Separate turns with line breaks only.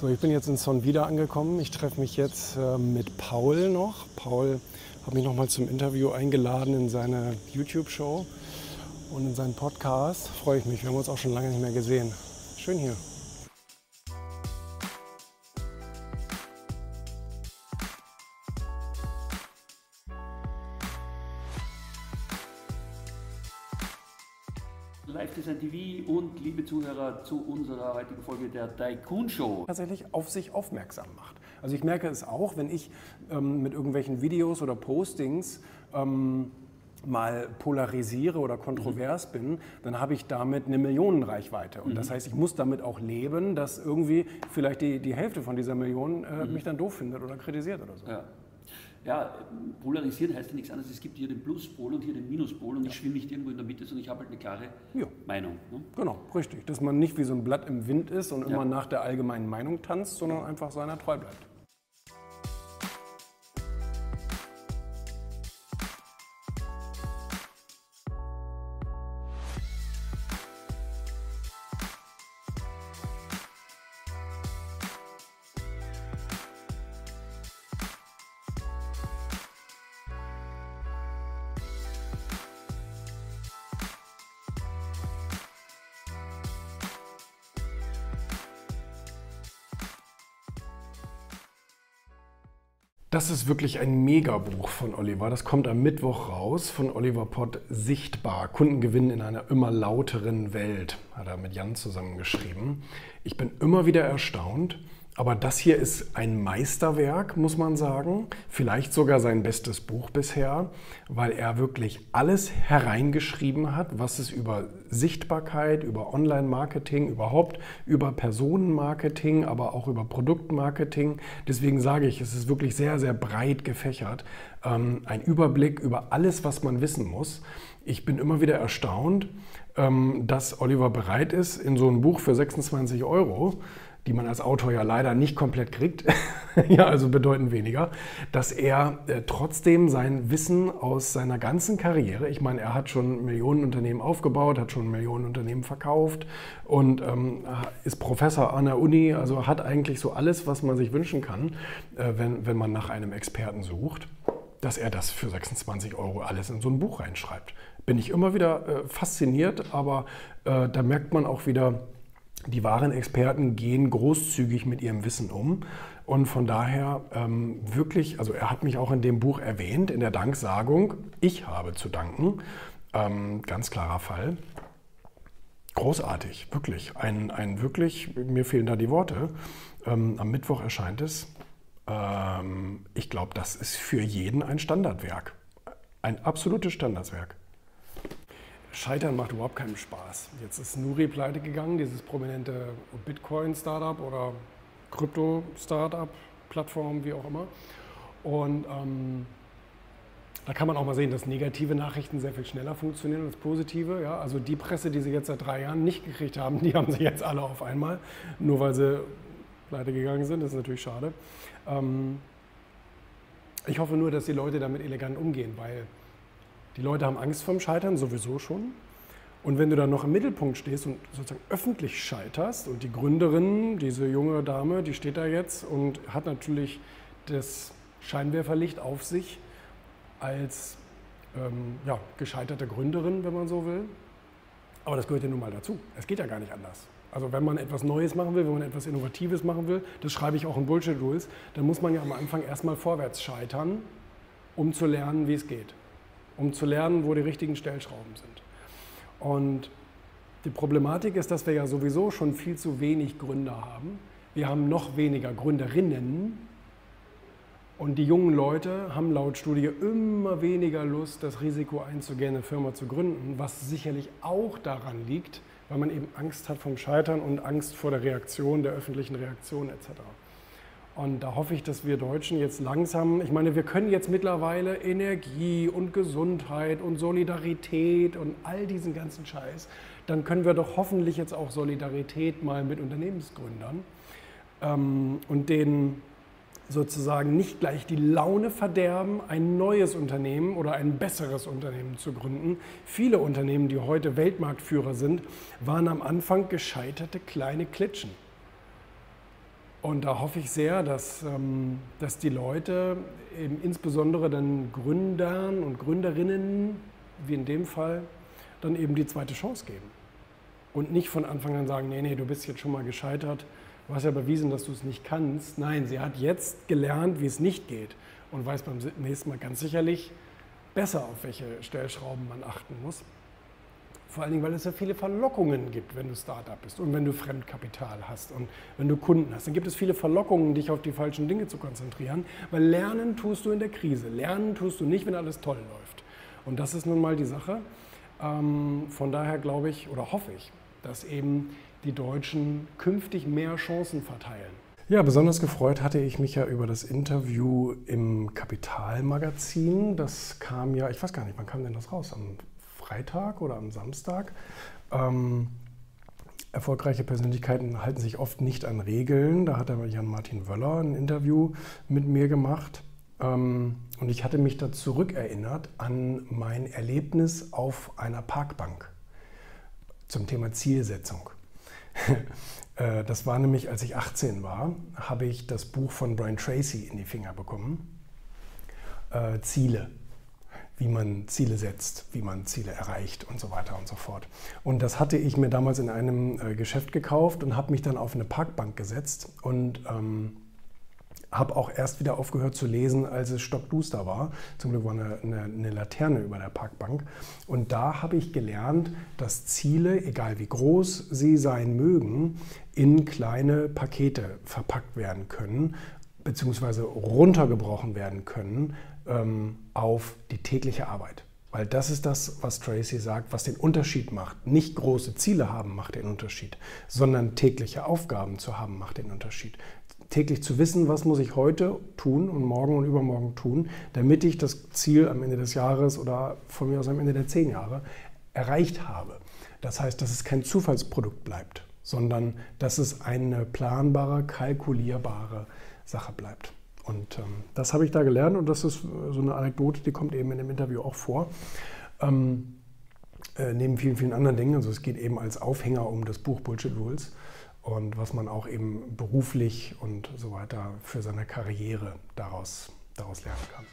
So, ich bin jetzt in Son wieder angekommen. Ich treffe mich jetzt äh, mit Paul noch. Paul hat mich nochmal zum Interview eingeladen in seine YouTube-Show und in seinen Podcast. Freue ich mich. Wir haben uns auch schon lange nicht mehr gesehen. Schön hier.
Live Design TV und liebe Zuhörer zu unserer heutigen Folge der Tycoon Show.
Tatsächlich auf sich aufmerksam macht. Also ich merke es auch, wenn ich ähm, mit irgendwelchen Videos oder Postings ähm, mal polarisiere oder kontrovers mhm. bin, dann habe ich damit eine Millionenreichweite. Und mhm. das heißt, ich muss damit auch leben, dass irgendwie vielleicht die, die Hälfte von dieser Million äh, mhm. mich dann doof findet oder kritisiert oder so.
Ja ja, polarisiert heißt ja nichts anderes. Es gibt hier den Pluspol und hier den Minuspol und ja. ich schwimme nicht irgendwo in der Mitte, sondern ich habe halt eine klare ja. Meinung.
Ne? Genau, richtig. Dass man nicht wie so ein Blatt im Wind ist und ja. immer nach der allgemeinen Meinung tanzt, sondern einfach seiner treu bleibt. Das ist wirklich ein Megabuch von Oliver. Das kommt am Mittwoch raus von Oliver Pott. Sichtbar. Kundengewinn in einer immer lauteren Welt. Hat er mit Jan zusammengeschrieben. Ich bin immer wieder erstaunt, aber das hier ist ein Meisterwerk, muss man sagen. Vielleicht sogar sein bestes Buch bisher, weil er wirklich alles hereingeschrieben hat, was es über Sichtbarkeit, über Online-Marketing, überhaupt über Personenmarketing, aber auch über Produktmarketing. Deswegen sage ich, es ist wirklich sehr, sehr breit gefächert. Ähm, ein Überblick über alles, was man wissen muss. Ich bin immer wieder erstaunt, ähm, dass Oliver bereit ist, in so ein Buch für 26 Euro die man als Autor ja leider nicht komplett kriegt, ja, also bedeutend weniger, dass er äh, trotzdem sein Wissen aus seiner ganzen Karriere, ich meine, er hat schon Millionen Unternehmen aufgebaut, hat schon Millionen Unternehmen verkauft und ähm, ist Professor an der Uni, also hat eigentlich so alles, was man sich wünschen kann, äh, wenn, wenn man nach einem Experten sucht, dass er das für 26 Euro alles in so ein Buch reinschreibt. Bin ich immer wieder äh, fasziniert, aber äh, da merkt man auch wieder, die wahren Experten gehen großzügig mit ihrem Wissen um. Und von daher ähm, wirklich, also er hat mich auch in dem Buch erwähnt, in der Danksagung, ich habe zu danken. Ähm, ganz klarer Fall. Großartig, wirklich. Ein, ein wirklich, mir fehlen da die Worte. Ähm, am Mittwoch erscheint es. Ähm, ich glaube, das ist für jeden ein Standardwerk. Ein absolutes Standardwerk. Scheitern macht überhaupt keinen Spaß. Jetzt ist Nuri pleite gegangen, dieses prominente Bitcoin-Startup oder Krypto-Startup-Plattform, wie auch immer. Und ähm, da kann man auch mal sehen, dass negative Nachrichten sehr viel schneller funktionieren als positive. Ja? Also die Presse, die sie jetzt seit drei Jahren nicht gekriegt haben, die haben sie jetzt alle auf einmal, nur weil sie pleite gegangen sind. Das ist natürlich schade. Ähm, ich hoffe nur, dass die Leute damit elegant umgehen, weil die Leute haben Angst vorm Scheitern, sowieso schon. Und wenn du dann noch im Mittelpunkt stehst und sozusagen öffentlich scheiterst und die Gründerin, diese junge Dame, die steht da jetzt und hat natürlich das Scheinwerferlicht auf sich als ähm, ja, gescheiterte Gründerin, wenn man so will. Aber das gehört ja nun mal dazu. Es geht ja gar nicht anders. Also wenn man etwas Neues machen will, wenn man etwas Innovatives machen will, das schreibe ich auch in Bullshit Rules, dann muss man ja am Anfang erstmal vorwärts scheitern, um zu lernen, wie es geht um zu lernen, wo die richtigen Stellschrauben sind. Und die Problematik ist, dass wir ja sowieso schon viel zu wenig Gründer haben. Wir haben noch weniger Gründerinnen. Und die jungen Leute haben laut Studie immer weniger Lust, das Risiko einzugehen, eine Firma zu gründen, was sicherlich auch daran liegt, weil man eben Angst hat vom Scheitern und Angst vor der Reaktion, der öffentlichen Reaktion etc. Und da hoffe ich, dass wir Deutschen jetzt langsam, ich meine, wir können jetzt mittlerweile Energie und Gesundheit und Solidarität und all diesen ganzen Scheiß, dann können wir doch hoffentlich jetzt auch Solidarität mal mit Unternehmensgründern ähm, und denen sozusagen nicht gleich die Laune verderben, ein neues Unternehmen oder ein besseres Unternehmen zu gründen. Viele Unternehmen, die heute Weltmarktführer sind, waren am Anfang gescheiterte kleine Klitschen. Und da hoffe ich sehr, dass, ähm, dass die Leute, eben insbesondere dann Gründern und Gründerinnen, wie in dem Fall, dann eben die zweite Chance geben. Und nicht von Anfang an sagen, nee, nee, du bist jetzt schon mal gescheitert, du hast ja bewiesen, dass du es nicht kannst. Nein, sie hat jetzt gelernt, wie es nicht geht und weiß beim nächsten Mal ganz sicherlich besser, auf welche Stellschrauben man achten muss. Vor allen Dingen, weil es ja viele Verlockungen gibt, wenn du Startup bist und wenn du Fremdkapital hast und wenn du Kunden hast. Dann gibt es viele Verlockungen, dich auf die falschen Dinge zu konzentrieren, weil lernen tust du in der Krise. Lernen tust du nicht, wenn alles toll läuft. Und das ist nun mal die Sache. Ähm, von daher glaube ich oder hoffe ich, dass eben die Deutschen künftig mehr Chancen verteilen. Ja, besonders gefreut hatte ich mich ja über das Interview im Kapitalmagazin. Das kam ja, ich weiß gar nicht, wann kam denn das raus? Am Freitag oder am Samstag. Ähm, erfolgreiche Persönlichkeiten halten sich oft nicht an Regeln. Da hat aber Jan-Martin Wöller ein Interview mit mir gemacht. Ähm, und ich hatte mich da zurückerinnert an mein Erlebnis auf einer Parkbank zum Thema Zielsetzung. Äh, das war nämlich, als ich 18 war, habe ich das Buch von Brian Tracy in die Finger bekommen. Äh, Ziele wie man Ziele setzt, wie man Ziele erreicht und so weiter und so fort. Und das hatte ich mir damals in einem äh, Geschäft gekauft und habe mich dann auf eine Parkbank gesetzt und ähm, habe auch erst wieder aufgehört zu lesen, als es stockduster war. Zum Glück war eine, eine, eine Laterne über der Parkbank. Und da habe ich gelernt, dass Ziele, egal wie groß sie sein mögen, in kleine Pakete verpackt werden können, beziehungsweise runtergebrochen werden können ähm, auf die tägliche Arbeit. Weil das ist das, was Tracy sagt, was den Unterschied macht. Nicht große Ziele haben macht den Unterschied, sondern tägliche Aufgaben zu haben macht den Unterschied. Täglich zu wissen, was muss ich heute tun und morgen und übermorgen tun, damit ich das Ziel am Ende des Jahres oder von mir aus am Ende der zehn Jahre erreicht habe. Das heißt, dass es kein Zufallsprodukt bleibt, sondern dass es eine planbare, kalkulierbare Sache bleibt. Und ähm, das habe ich da gelernt und das ist so eine Anekdote, die kommt eben in dem Interview auch vor. Ähm, äh, neben vielen, vielen anderen Dingen. Also es geht eben als Aufhänger um das Buch Bullshit Rules und was man auch eben beruflich und so weiter für seine Karriere daraus, daraus lernen kann.